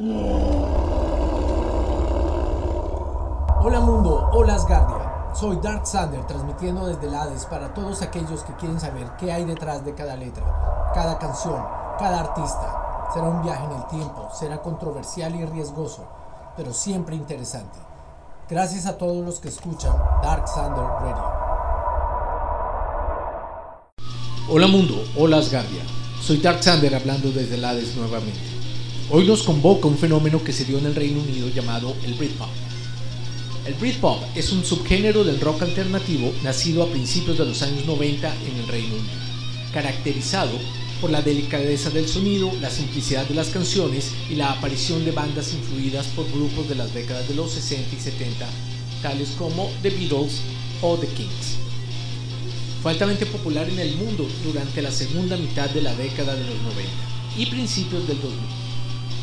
Hola mundo, hola Asgardia. Soy Dark Sander transmitiendo desde el Hades para todos aquellos que quieren saber qué hay detrás de cada letra, cada canción, cada artista. Será un viaje en el tiempo, será controversial y riesgoso, pero siempre interesante. Gracias a todos los que escuchan Dark Sander Radio. Hola mundo, hola Asgardia. Soy Dark Sander hablando desde el Hades nuevamente. Hoy nos convoca un fenómeno que se dio en el Reino Unido llamado el Britpop. El Britpop es un subgénero del rock alternativo nacido a principios de los años 90 en el Reino Unido, caracterizado por la delicadeza del sonido, la simplicidad de las canciones y la aparición de bandas influidas por grupos de las décadas de los 60 y 70, tales como The Beatles o The Kings. Fue altamente popular en el mundo durante la segunda mitad de la década de los 90 y principios del 2000.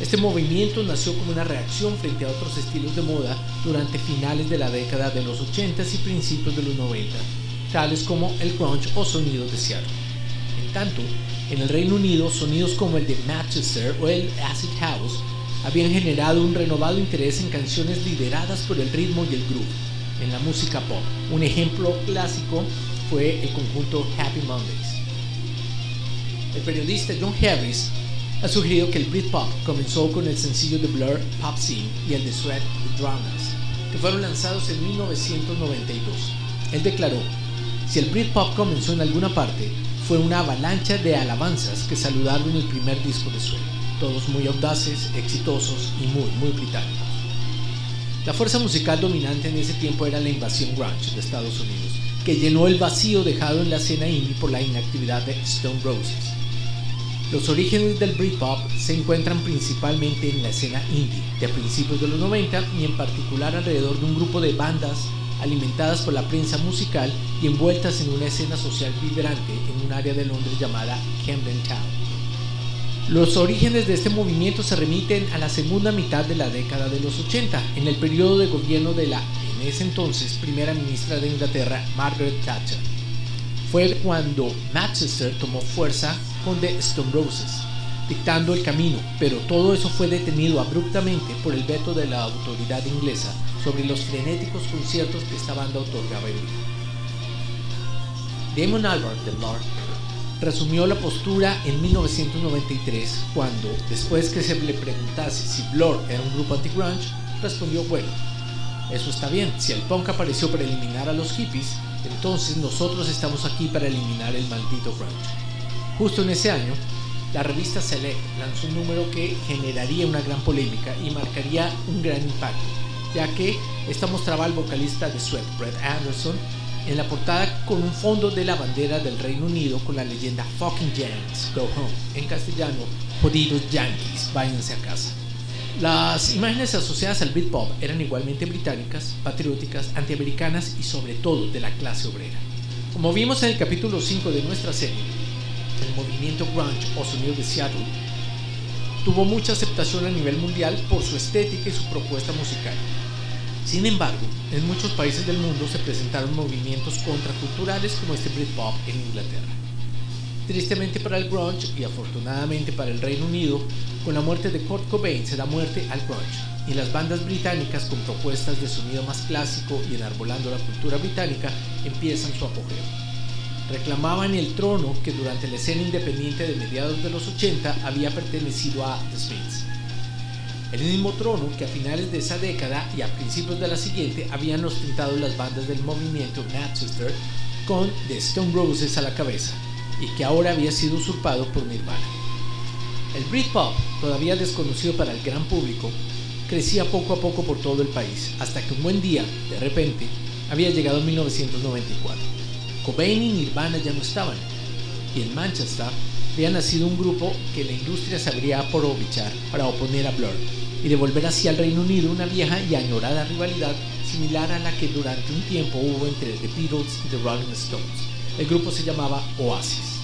Este movimiento nació como una reacción frente a otros estilos de moda durante finales de la década de los 80s y principios de los 90, tales como el grunge o sonidos de Seattle. En tanto, en el Reino Unido, sonidos como el de Manchester o el Acid House habían generado un renovado interés en canciones lideradas por el ritmo y el groove en la música pop. Un ejemplo clásico fue el conjunto Happy Mondays. El periodista John Harris ha sugerido que el Britpop comenzó con el sencillo de Blur Pop Scene y el de Sweat The Drowners, que fueron lanzados en 1992. Él declaró, si el Britpop comenzó en alguna parte, fue una avalancha de alabanzas que saludaron el primer disco de Sweat, todos muy audaces, exitosos y muy, muy británicos. La fuerza musical dominante en ese tiempo era la invasión grunge de Estados Unidos, que llenó el vacío dejado en la escena indie por la inactividad de Stone Roses. Los orígenes del Britpop se encuentran principalmente en la escena indie de principios de los 90 y en particular alrededor de un grupo de bandas alimentadas por la prensa musical y envueltas en una escena social vibrante en un área de Londres llamada Camden Town. Los orígenes de este movimiento se remiten a la segunda mitad de la década de los 80, en el periodo de gobierno de la, en ese entonces, primera ministra de Inglaterra, Margaret Thatcher. Fue cuando Manchester tomó fuerza con The Stone Roses, dictando el camino, pero todo eso fue detenido abruptamente por el veto de la autoridad inglesa sobre los frenéticos conciertos que esta banda otorgaba en vivo. Damon Albarn de Blur resumió la postura en 1993 cuando, después que se le preguntase si Blur era un grupo anti-grunge, respondió, bueno, eso está bien, si el punk apareció para eliminar a los hippies, entonces nosotros estamos aquí para eliminar el maldito grunge. Justo en ese año, la revista Select lanzó un número que generaría una gran polémica y marcaría un gran impacto, ya que esta mostraba al vocalista de Sweat, Brett Anderson, en la portada con un fondo de la bandera del Reino Unido con la leyenda Fucking Yankees, Go Home, en castellano, jodidos Yankees, váyanse a casa. Las imágenes asociadas al Britpop eran igualmente británicas, patrióticas, antiamericanas y sobre todo de la clase obrera. Como vimos en el capítulo 5 de nuestra serie, movimiento grunge o sonido de Seattle tuvo mucha aceptación a nivel mundial por su estética y su propuesta musical. Sin embargo, en muchos países del mundo se presentaron movimientos contraculturales como este Britpop en Inglaterra. Tristemente para el grunge y afortunadamente para el Reino Unido, con la muerte de Kurt Cobain se da muerte al grunge y las bandas británicas con propuestas de sonido más clásico y enarbolando la cultura británica empiezan su apogeo. Reclamaban el trono que durante la escena independiente de mediados de los 80 había pertenecido a The Smiths. El mismo trono que a finales de esa década y a principios de la siguiente habían ostentado las bandas del movimiento Manchester con The Stone Roses a la cabeza y que ahora había sido usurpado por Nirvana. El Britpop, todavía desconocido para el gran público, crecía poco a poco por todo el país, hasta que un buen día, de repente, había llegado 1994. Cobain y Nirvana ya no estaban, y en Manchester había nacido un grupo que la industria sabría aprovechar para oponer a Blur y devolver así al Reino Unido una vieja y añorada rivalidad similar a la que durante un tiempo hubo entre The Beatles y The Rolling Stones. El grupo se llamaba Oasis.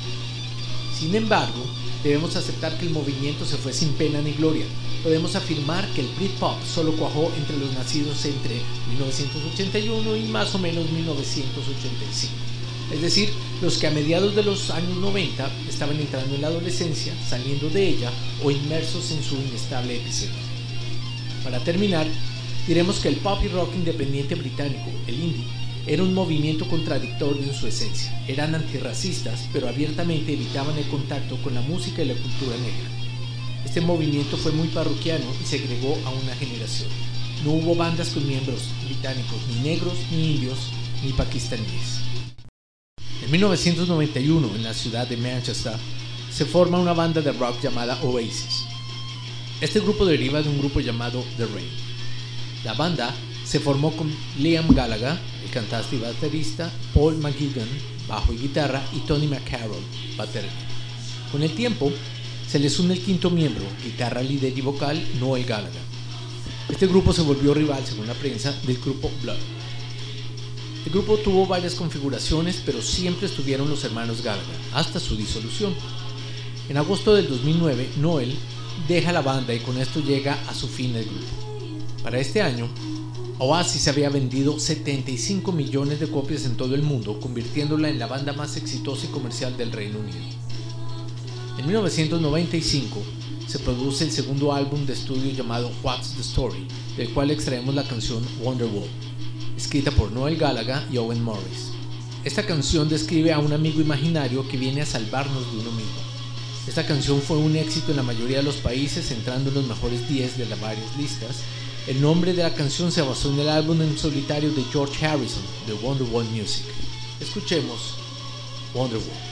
Sin embargo, debemos aceptar que el movimiento se fue sin pena ni gloria. Podemos afirmar que el Britpop solo cuajó entre los nacidos entre 1981 y más o menos 1985. Es decir, los que a mediados de los años 90 estaban entrando en la adolescencia, saliendo de ella o inmersos en su inestable epicentro. Para terminar, diremos que el pop y rock independiente británico, el indie, era un movimiento contradictorio en su esencia. Eran antirracistas, pero abiertamente evitaban el contacto con la música y la cultura negra. Este movimiento fue muy parroquiano y se agregó a una generación. No hubo bandas con miembros británicos, ni negros, ni indios, ni pakistaníes. En 1991, en la ciudad de Manchester, se forma una banda de rock llamada Oasis. Este grupo deriva de un grupo llamado The Rain. La banda se formó con Liam Gallagher, el cantante y baterista, Paul McGuigan, bajo y guitarra, y Tony McCarroll, batería. Con el tiempo, se les une el quinto miembro, guitarra, líder y vocal, Noel Gallagher. Este grupo se volvió rival, según la prensa, del grupo Blood. El grupo tuvo varias configuraciones, pero siempre estuvieron los hermanos Gallagher, hasta su disolución. En agosto del 2009, Noel deja la banda y con esto llega a su fin el grupo. Para este año, Oasis había vendido 75 millones de copias en todo el mundo, convirtiéndola en la banda más exitosa y comercial del Reino Unido. En 1995 se produce el segundo álbum de estudio llamado What's the Story, del cual extraemos la canción Wonderwall, escrita por Noel Gallagher y Owen Morris. Esta canción describe a un amigo imaginario que viene a salvarnos de uno mismo. Esta canción fue un éxito en la mayoría de los países, entrando en los mejores 10 de las varias listas. El nombre de la canción se basó en el álbum en solitario de George Harrison, de Wonderwall Music. Escuchemos Wonderwall.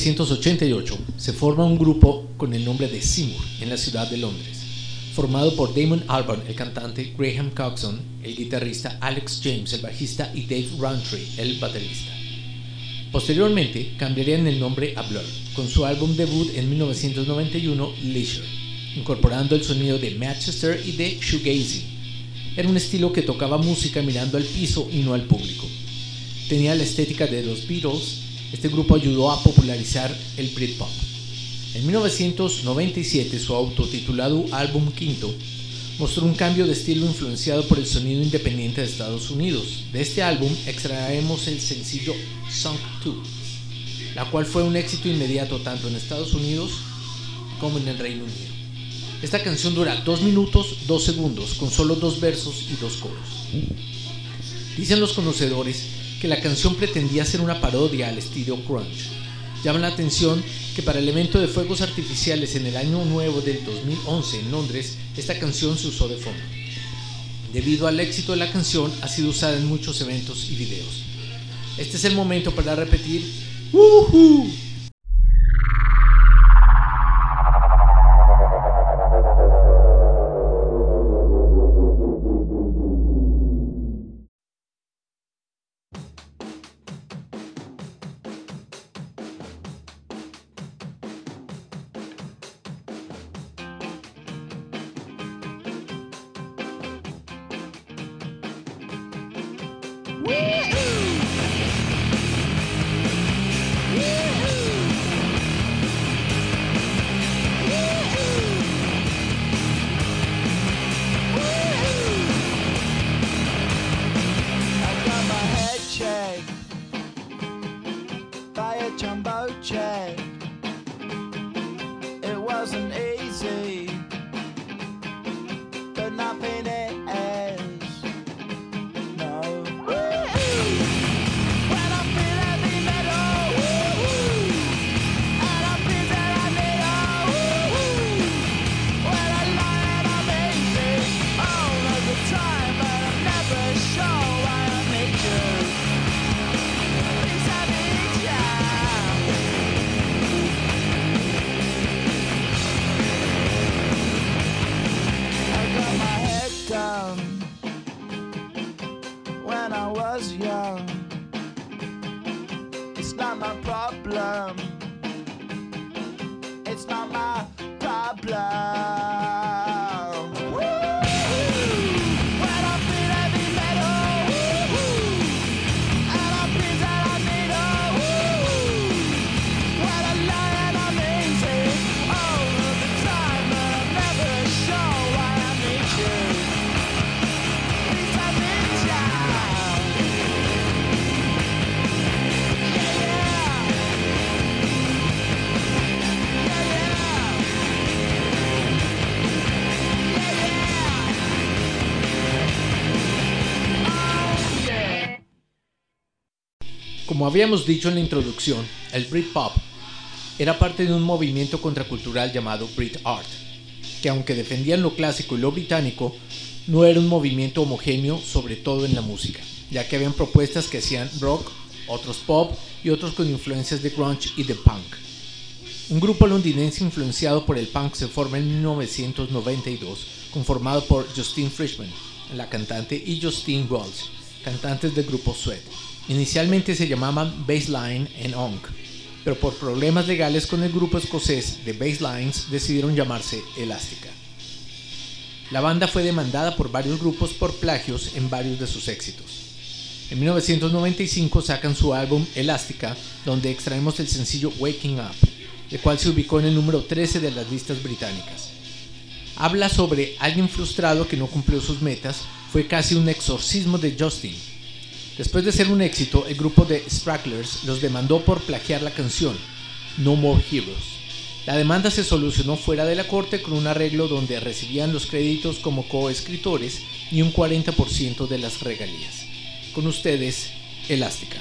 1988 se forma un grupo con el nombre de Seymour en la ciudad de Londres, formado por Damon Albarn, el cantante, Graham Coxon, el guitarrista, Alex James, el bajista y Dave Rountree, el baterista. Posteriormente cambiarían el nombre a Blur, con su álbum debut en 1991, Leisure, incorporando el sonido de Manchester y de shoegazing. Era un estilo que tocaba música mirando al piso y no al público. Tenía la estética de los Beatles, este grupo ayudó a popularizar el Britpop. En 1997 su autotitulado álbum quinto mostró un cambio de estilo influenciado por el sonido independiente de Estados Unidos. De este álbum extraemos el sencillo Song 2, la cual fue un éxito inmediato tanto en Estados Unidos como en el Reino Unido. Esta canción dura 2 minutos 2 segundos con solo dos versos y dos coros. Dicen los conocedores que la canción pretendía ser una parodia al estilo grunge. Llama la atención que para el evento de fuegos artificiales en el año nuevo del 2011 en Londres, esta canción se usó de fondo. Debido al éxito de la canción, ha sido usada en muchos eventos y videos. Este es el momento para repetir ¡Woohoo! Como habíamos dicho en la introducción, el Britpop era parte de un movimiento contracultural llamado Brit Art, que aunque defendían lo clásico y lo británico, no era un movimiento homogéneo, sobre todo en la música, ya que habían propuestas que hacían rock, otros pop y otros con influencias de grunge y de punk. Un grupo londinense influenciado por el punk se forma en 1992, conformado por Justine Frischman, la cantante, y Justine Wells, cantantes del grupo Sweat. Inicialmente se llamaban Baseline en Onk, pero por problemas legales con el grupo escocés de Baselines decidieron llamarse Elástica. La banda fue demandada por varios grupos por plagios en varios de sus éxitos. En 1995 sacan su álbum Elástica, donde extraemos el sencillo Waking Up, el cual se ubicó en el número 13 de las listas británicas. Habla sobre alguien frustrado que no cumplió sus metas, fue casi un exorcismo de Justin, Después de ser un éxito, el grupo de Spracklers los demandó por plagiar la canción No More Heroes. La demanda se solucionó fuera de la corte con un arreglo donde recibían los créditos como coescritores y un 40% de las regalías. Con ustedes, Elástica.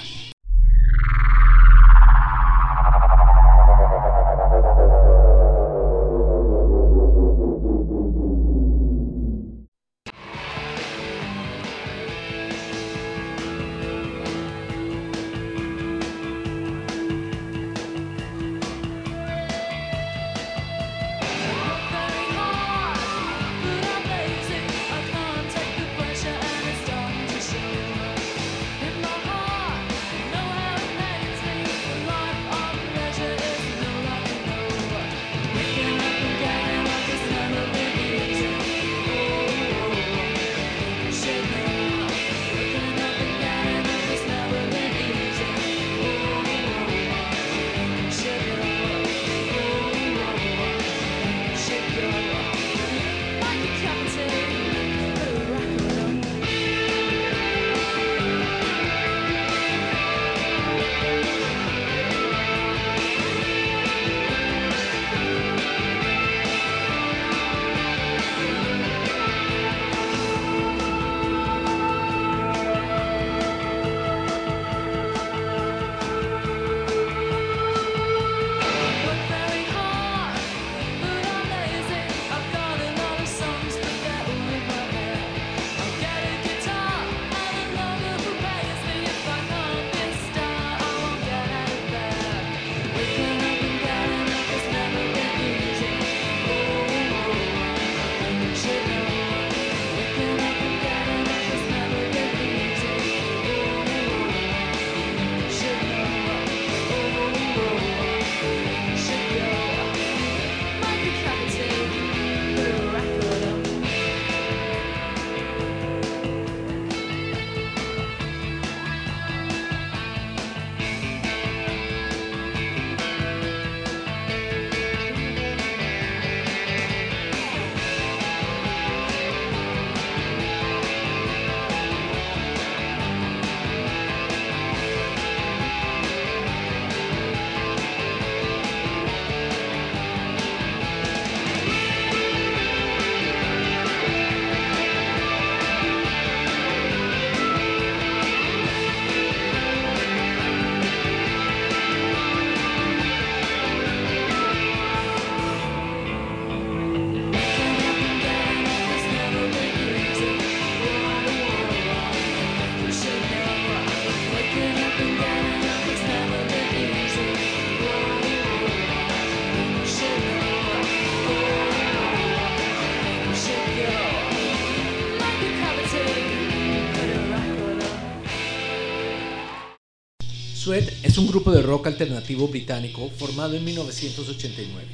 Es un grupo de rock alternativo británico formado en 1989.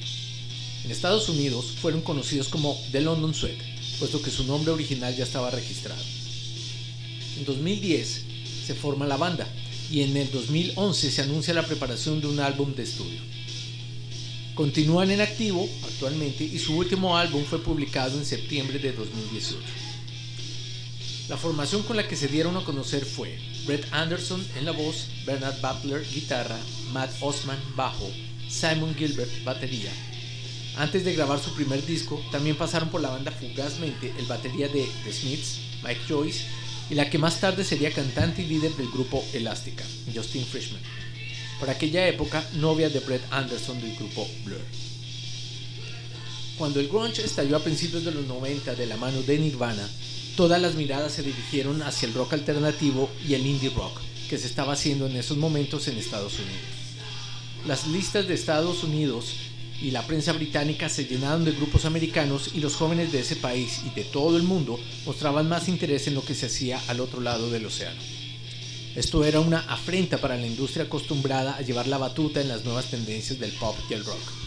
En Estados Unidos fueron conocidos como The London Sweat, puesto que su nombre original ya estaba registrado. En 2010 se forma la banda y en el 2011 se anuncia la preparación de un álbum de estudio. Continúan en activo actualmente y su último álbum fue publicado en septiembre de 2018. La formación con la que se dieron a conocer fue Brett Anderson en la voz, Bernard Butler guitarra, Matt Osman bajo, Simon Gilbert batería. Antes de grabar su primer disco, también pasaron por la banda fugazmente el batería de The Smiths, Mike Joyce, y la que más tarde sería cantante y líder del grupo Elástica, Justin Frischman. Por aquella época, novia de Brett Anderson del grupo Blur. Cuando el grunge estalló a principios de los 90 de la mano de Nirvana, todas las miradas se dirigieron hacia el rock alternativo y el indie rock que se estaba haciendo en esos momentos en Estados Unidos. Las listas de Estados Unidos y la prensa británica se llenaron de grupos americanos y los jóvenes de ese país y de todo el mundo mostraban más interés en lo que se hacía al otro lado del océano. Esto era una afrenta para la industria acostumbrada a llevar la batuta en las nuevas tendencias del pop y el rock.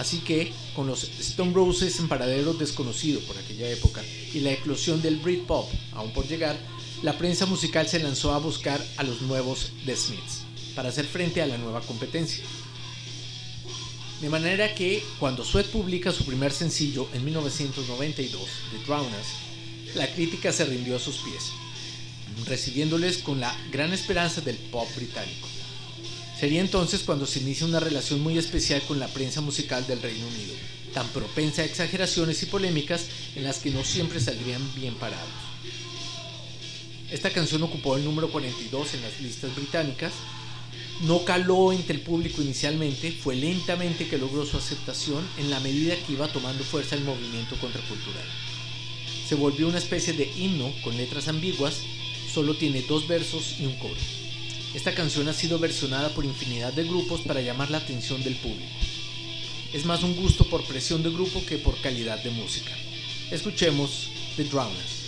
Así que, con los Stone Roses en paradero desconocido por aquella época y la eclosión del Britpop aún por llegar, la prensa musical se lanzó a buscar a los nuevos The Smiths para hacer frente a la nueva competencia. De manera que, cuando Sweat publica su primer sencillo en 1992, The Drowners, la crítica se rindió a sus pies, recibiéndoles con la gran esperanza del pop británico. Sería entonces cuando se inicia una relación muy especial con la prensa musical del Reino Unido, tan propensa a exageraciones y polémicas en las que no siempre saldrían bien parados. Esta canción ocupó el número 42 en las listas británicas, no caló entre el público inicialmente, fue lentamente que logró su aceptación en la medida que iba tomando fuerza el movimiento contracultural. Se volvió una especie de himno con letras ambiguas, solo tiene dos versos y un coro. Esta canción ha sido versionada por infinidad de grupos para llamar la atención del público. Es más un gusto por presión de grupo que por calidad de música. Escuchemos The Drowners.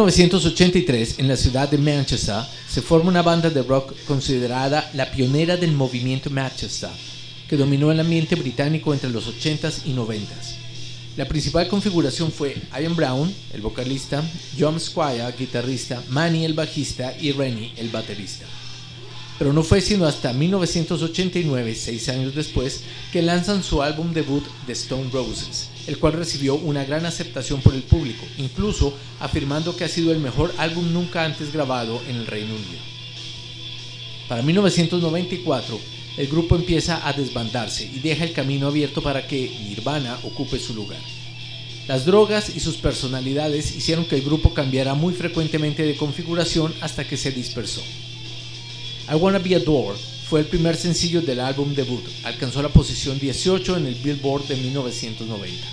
1983, en la ciudad de Manchester, se forma una banda de rock considerada la pionera del movimiento Manchester, que dominó el ambiente británico entre los 80s y 90s. La principal configuración fue Ian Brown, el vocalista, John Squire, guitarrista, Manny, el bajista, y Rennie, el baterista. Pero no fue sino hasta 1989, seis años después, que lanzan su álbum debut The Stone Roses, el cual recibió una gran aceptación por el público, incluso afirmando que ha sido el mejor álbum nunca antes grabado en el Reino Unido. Para 1994, el grupo empieza a desbandarse y deja el camino abierto para que Nirvana ocupe su lugar. Las drogas y sus personalidades hicieron que el grupo cambiara muy frecuentemente de configuración hasta que se dispersó. I Wanna Be Adored fue el primer sencillo del álbum debut, alcanzó la posición 18 en el Billboard de 1990.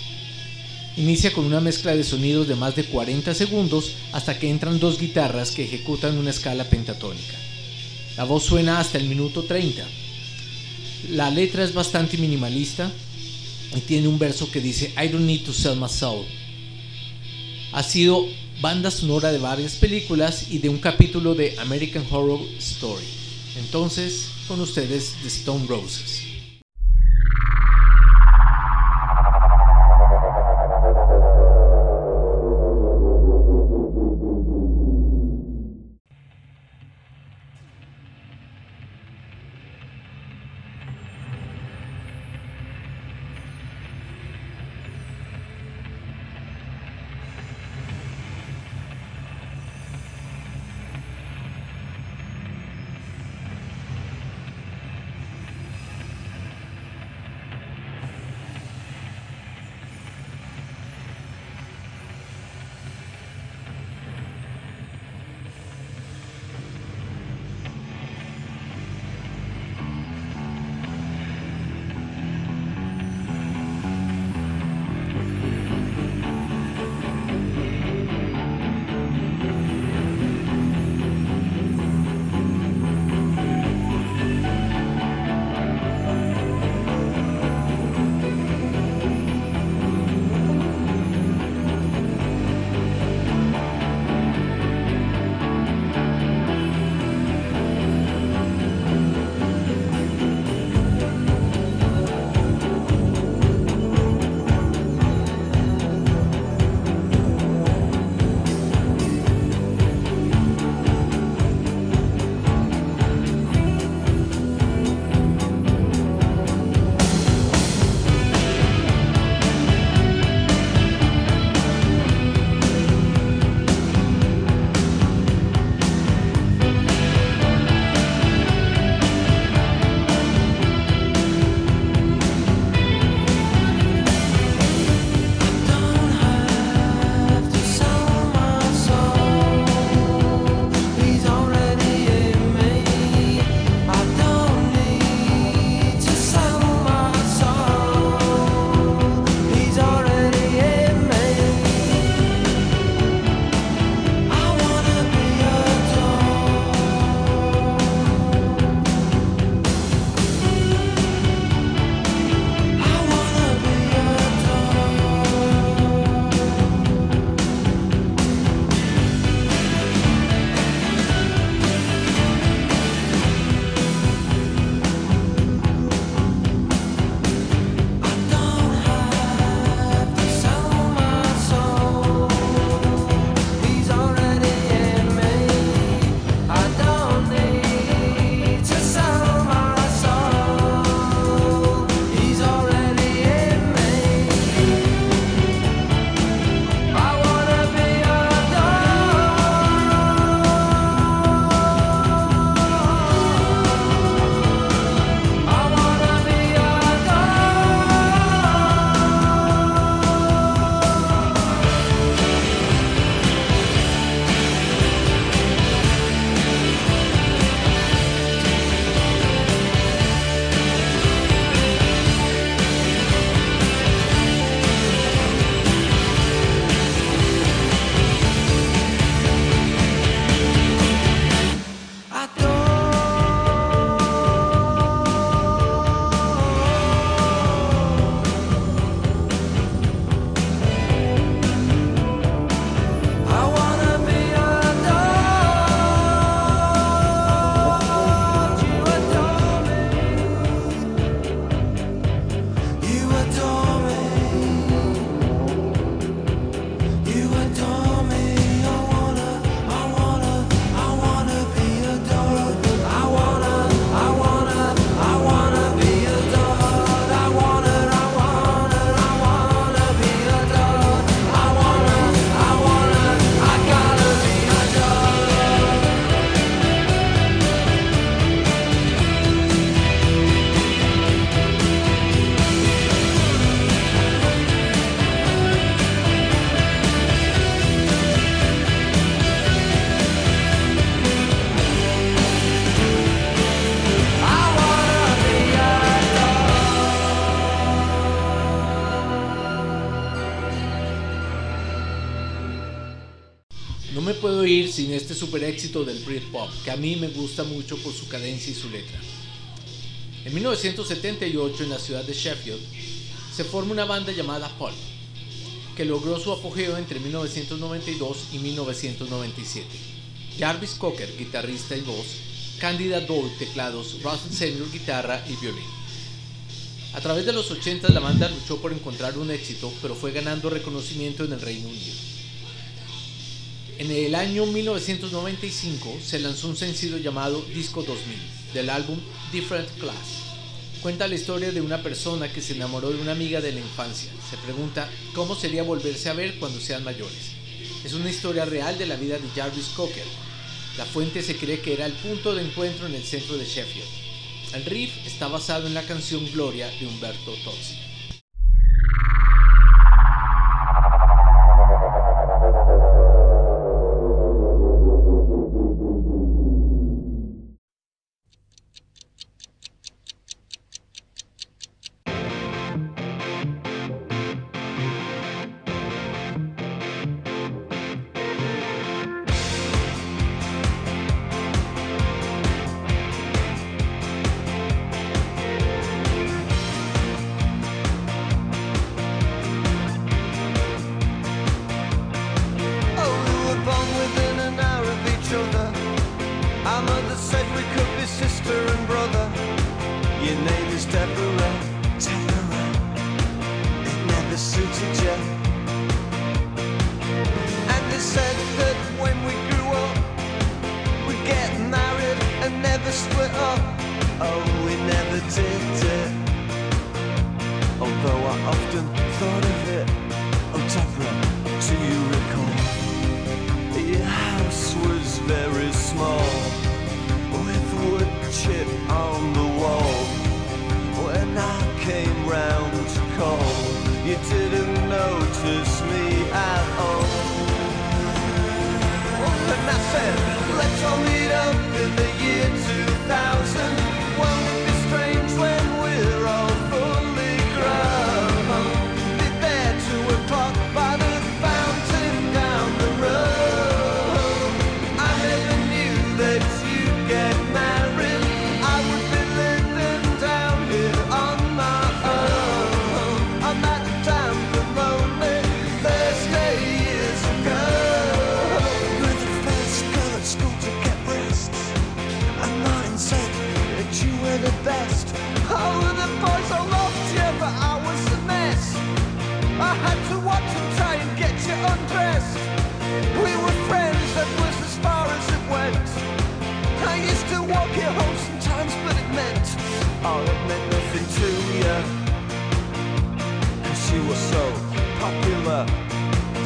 Inicia con una mezcla de sonidos de más de 40 segundos hasta que entran dos guitarras que ejecutan una escala pentatónica. La voz suena hasta el minuto 30 la letra es bastante minimalista y tiene un verso que dice I don't need to sell my soul. Ha sido banda sonora de varias películas y de un capítulo de American Horror Story. Entonces, con ustedes The Stone Roses. Super éxito del Britpop, que a mí me gusta mucho por su cadencia y su letra. En 1978, en la ciudad de Sheffield, se forma una banda llamada Pulp, que logró su apogeo entre 1992 y 1997. Jarvis Cocker, guitarrista y voz, Candida Dole, teclados, Russell Senior, guitarra y violín. A través de los 80 la banda luchó por encontrar un éxito, pero fue ganando reconocimiento en el Reino Unido. En el año 1995 se lanzó un sencillo llamado Disco 2000 del álbum Different Class. Cuenta la historia de una persona que se enamoró de una amiga de la infancia. Se pregunta cómo sería volverse a ver cuando sean mayores. Es una historia real de la vida de Jarvis Cocker. La fuente se cree que era el punto de encuentro en el centro de Sheffield. El riff está basado en la canción Gloria de Humberto Tozzi. oxygen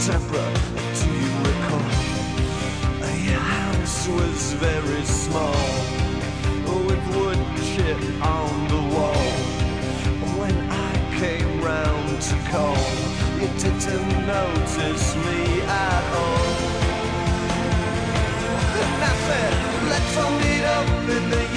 September, do you recall? Your house was very small, with wood chip on the wall. When I came round to call, you didn't notice me at all. That's it, let's all meet up in the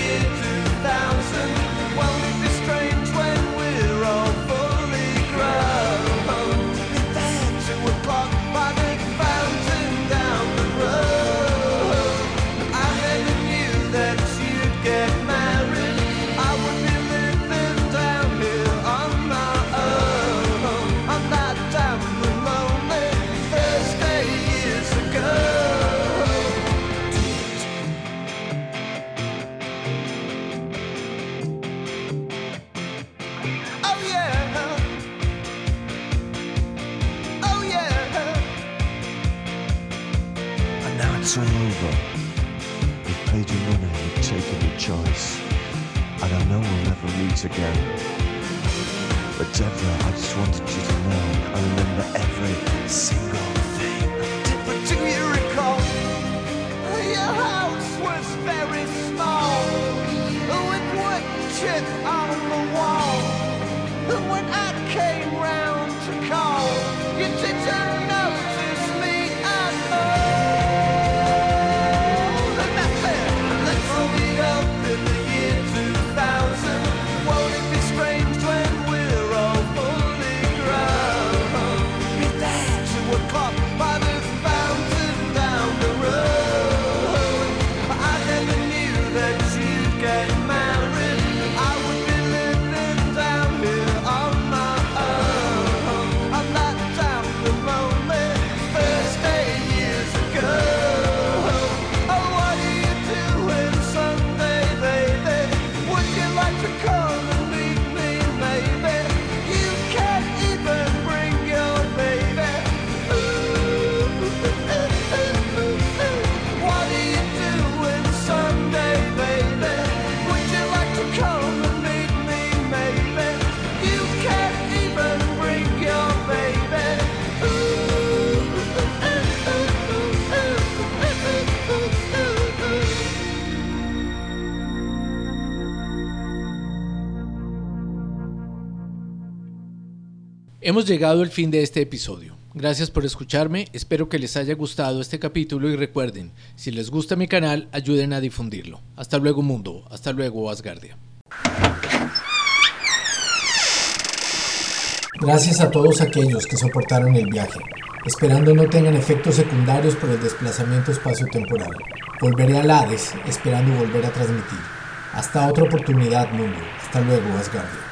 We've paid you money, we've taken your choice, and I know we'll never meet again. But Deborah, I just wanted you to know I remember every single thing. But do you recall your house was very small with wood chips? Hemos llegado al fin de este episodio. Gracias por escucharme, espero que les haya gustado este capítulo y recuerden, si les gusta mi canal, ayuden a difundirlo. Hasta luego mundo, hasta luego Asgardia. Gracias a todos aquellos que soportaron el viaje, esperando no tengan efectos secundarios por el desplazamiento espacio-temporal. Volveré al Hades, esperando volver a transmitir. Hasta otra oportunidad, mundo. Hasta luego, Asgardia.